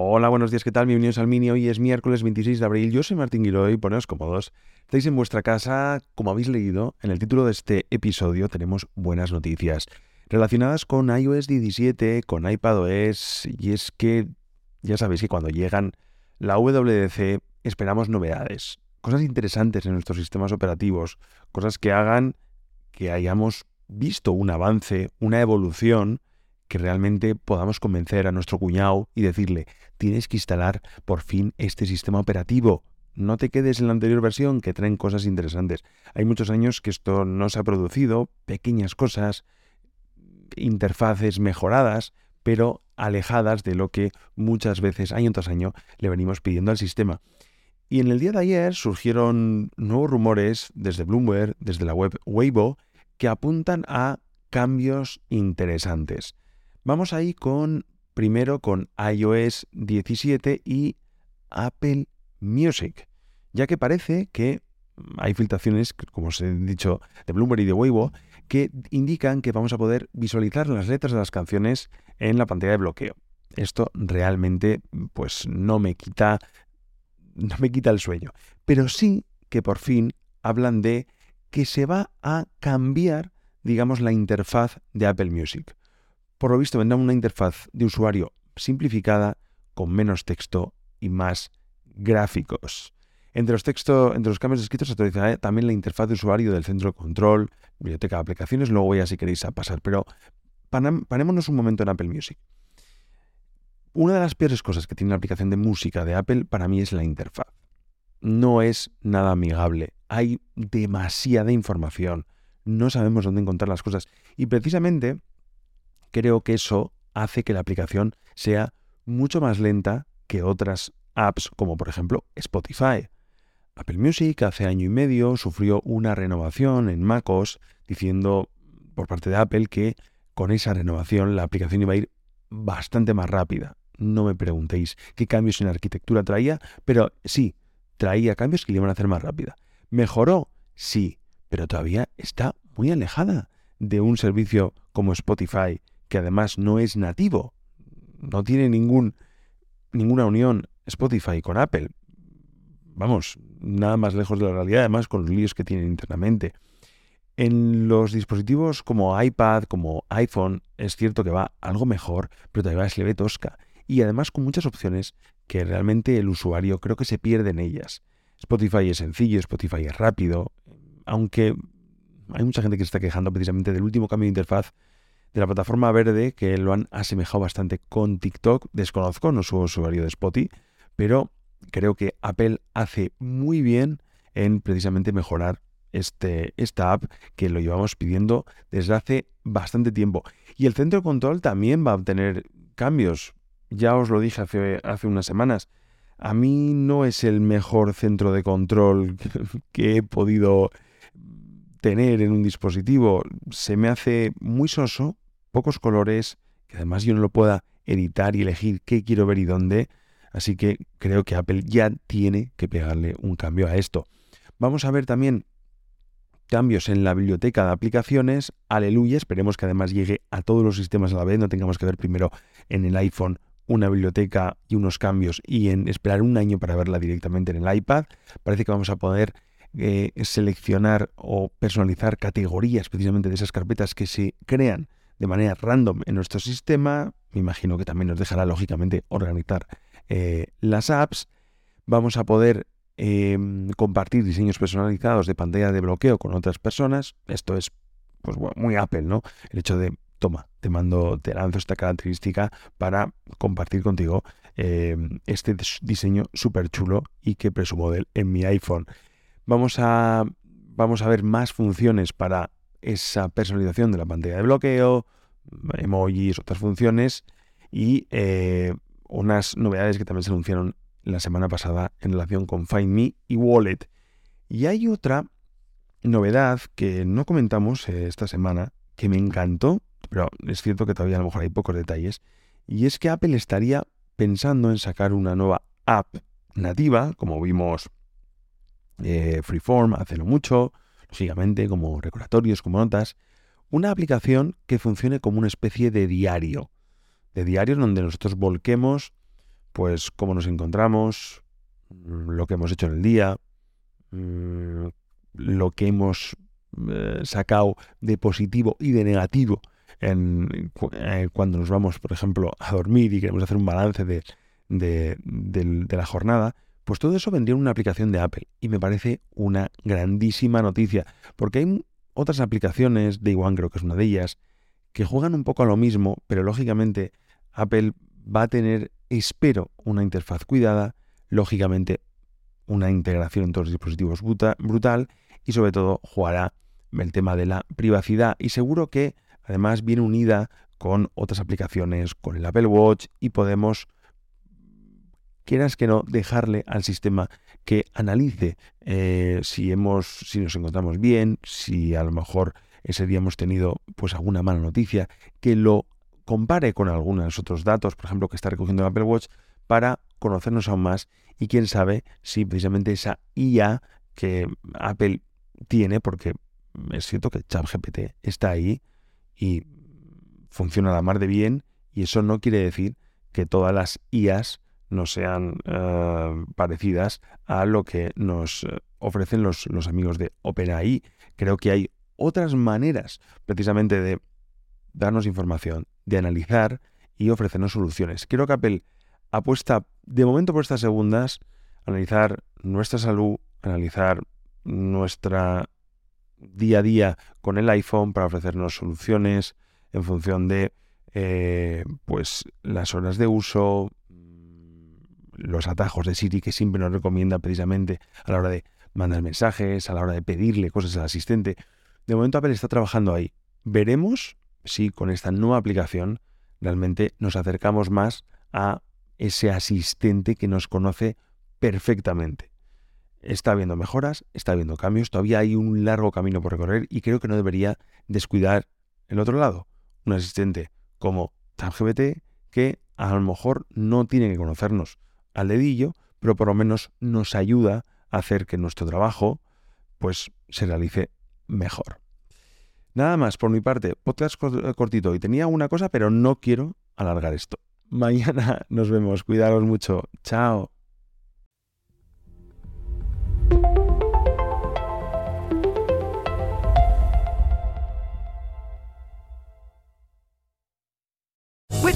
Hola, buenos días, ¿qué tal? Bienvenidos al Mini. Hoy es miércoles 26 de abril. Yo soy Martín Guiroy, poneos cómodos. Estáis en vuestra casa, como habéis leído, en el título de este episodio tenemos buenas noticias relacionadas con iOS 17, con iPadOS, y es que ya sabéis que cuando llegan la WDC esperamos novedades, cosas interesantes en nuestros sistemas operativos, cosas que hagan que hayamos visto un avance, una evolución que realmente podamos convencer a nuestro cuñado y decirle, tienes que instalar por fin este sistema operativo. No te quedes en la anterior versión, que traen cosas interesantes. Hay muchos años que esto no se ha producido, pequeñas cosas, interfaces mejoradas, pero alejadas de lo que muchas veces, año tras año, le venimos pidiendo al sistema. Y en el día de ayer surgieron nuevos rumores desde Bloomberg, desde la web Weibo, que apuntan a cambios interesantes. Vamos ahí con, primero con iOS 17 y Apple Music, ya que parece que hay filtraciones, como os he dicho, de Bloomberg y de Weibo, que indican que vamos a poder visualizar las letras de las canciones en la pantalla de bloqueo. Esto realmente, pues, no me quita, no me quita el sueño. Pero sí que por fin hablan de que se va a cambiar, digamos, la interfaz de Apple Music. Por lo visto vendrá una interfaz de usuario simplificada, con menos texto y más gráficos. Entre los, textos, entre los cambios escritos se actualizará también la interfaz de usuario del centro de control, biblioteca de aplicaciones, luego voy a si queréis a pasar, pero parémonos un momento en Apple Music. Una de las peores cosas que tiene la aplicación de música de Apple para mí es la interfaz. No es nada amigable, hay demasiada información, no sabemos dónde encontrar las cosas y precisamente creo que eso hace que la aplicación sea mucho más lenta que otras apps como por ejemplo Spotify. Apple Music hace año y medio sufrió una renovación en MacOS diciendo por parte de Apple que con esa renovación la aplicación iba a ir bastante más rápida. No me preguntéis qué cambios en arquitectura traía, pero sí, traía cambios que le iban a hacer más rápida. ¿Mejoró? Sí, pero todavía está muy alejada de un servicio como Spotify que además no es nativo, no tiene ningún, ninguna unión Spotify con Apple. Vamos, nada más lejos de la realidad, además con los líos que tienen internamente. En los dispositivos como iPad, como iPhone, es cierto que va algo mejor, pero todavía se le ve tosca. Y además con muchas opciones que realmente el usuario creo que se pierde en ellas. Spotify es sencillo, Spotify es rápido, aunque hay mucha gente que se está quejando precisamente del último cambio de interfaz de la plataforma verde que lo han asemejado bastante con TikTok. Desconozco, no soy usuario de Spotify, pero creo que Apple hace muy bien en precisamente mejorar este, esta app que lo llevamos pidiendo desde hace bastante tiempo. Y el centro de control también va a obtener cambios. Ya os lo dije hace, hace unas semanas. A mí no es el mejor centro de control que he podido tener en un dispositivo se me hace muy soso, pocos colores, que además yo no lo pueda editar y elegir qué quiero ver y dónde. Así que creo que Apple ya tiene que pegarle un cambio a esto. Vamos a ver también cambios en la biblioteca de aplicaciones. Aleluya, esperemos que además llegue a todos los sistemas a la vez. No tengamos que ver primero en el iPhone una biblioteca y unos cambios y en esperar un año para verla directamente en el iPad. Parece que vamos a poder eh, seleccionar o personalizar categorías precisamente de esas carpetas que se crean de manera random en nuestro sistema. Me imagino que también nos dejará lógicamente organizar eh, las apps. Vamos a poder em, compartir diseños personalizados de pantalla de bloqueo con otras personas. Esto es pues, muy Apple, ¿no? El hecho de, toma, te mando, te lanzo esta característica para compartir contigo em, este diseño súper chulo y que presumo de él en mi iPhone. Vamos a, vamos a ver más funciones para esa personalización de la pantalla de bloqueo, emojis, otras funciones y eh, unas novedades que también se anunciaron la semana pasada en relación con Find Me y Wallet. Y hay otra novedad que no comentamos eh, esta semana que me encantó, pero es cierto que todavía a lo mejor hay pocos detalles, y es que Apple estaría pensando en sacar una nueva app nativa, como vimos eh, Freeform hace no mucho, lógicamente como recordatorios, como notas, una aplicación que funcione como una especie de diario, de diario donde nosotros volquemos pues cómo nos encontramos, mm, lo que hemos hecho en el día, mm, lo que hemos eh, sacado de positivo y de negativo eh, cuando nos vamos, por ejemplo, a dormir y queremos hacer un balance de, de, la jornada, pues todo eso vendría en una aplicación de Apple y me parece una grandísima noticia, porque hay otras aplicaciones, Day One creo que es una de ellas, que juegan un poco a lo mismo, pero lógicamente Apple va a tener, espero, una interfaz cuidada, lógicamente una integración en todos los dispositivos brutal y sobre todo jugará el tema de la privacidad y seguro que además viene unida con otras aplicaciones, con el Apple Watch y podemos, quieras que no, dejarle al sistema que analice eh, si, hemos, si nos encontramos bien, si a lo mejor ese día hemos tenido pues alguna mala noticia, que lo compare con algunos otros datos, por ejemplo, que está recogiendo el Apple Watch, para conocernos aún más y quién sabe si precisamente esa IA que Apple tiene, porque es cierto que ChatGPT está ahí y funciona a la mar de bien, y eso no quiere decir que todas las IAs no sean eh, parecidas a lo que nos eh, ofrecen los, los amigos de OpenAI. Creo que hay otras maneras precisamente de darnos información, de analizar y ofrecernos soluciones. Creo que Apple apuesta de momento por estas segundas, analizar nuestra salud, analizar nuestra día a día con el iPhone para ofrecernos soluciones en función de eh, pues las horas de uso, los atajos de Siri que siempre nos recomienda precisamente a la hora de mandar mensajes, a la hora de pedirle cosas al asistente. De momento Apple está trabajando ahí. Veremos si con esta nueva aplicación realmente nos acercamos más a ese asistente que nos conoce perfectamente. Está habiendo mejoras, está habiendo cambios, todavía hay un largo camino por recorrer y creo que no debería descuidar el otro lado, un asistente como ChatGPT que a lo mejor no tiene que conocernos al dedillo, pero por lo menos nos ayuda a hacer que nuestro trabajo pues se realice mejor. Nada más por mi parte, podcast cortito y tenía una cosa, pero no quiero alargar esto. Mañana nos vemos, cuidaros mucho. Chao.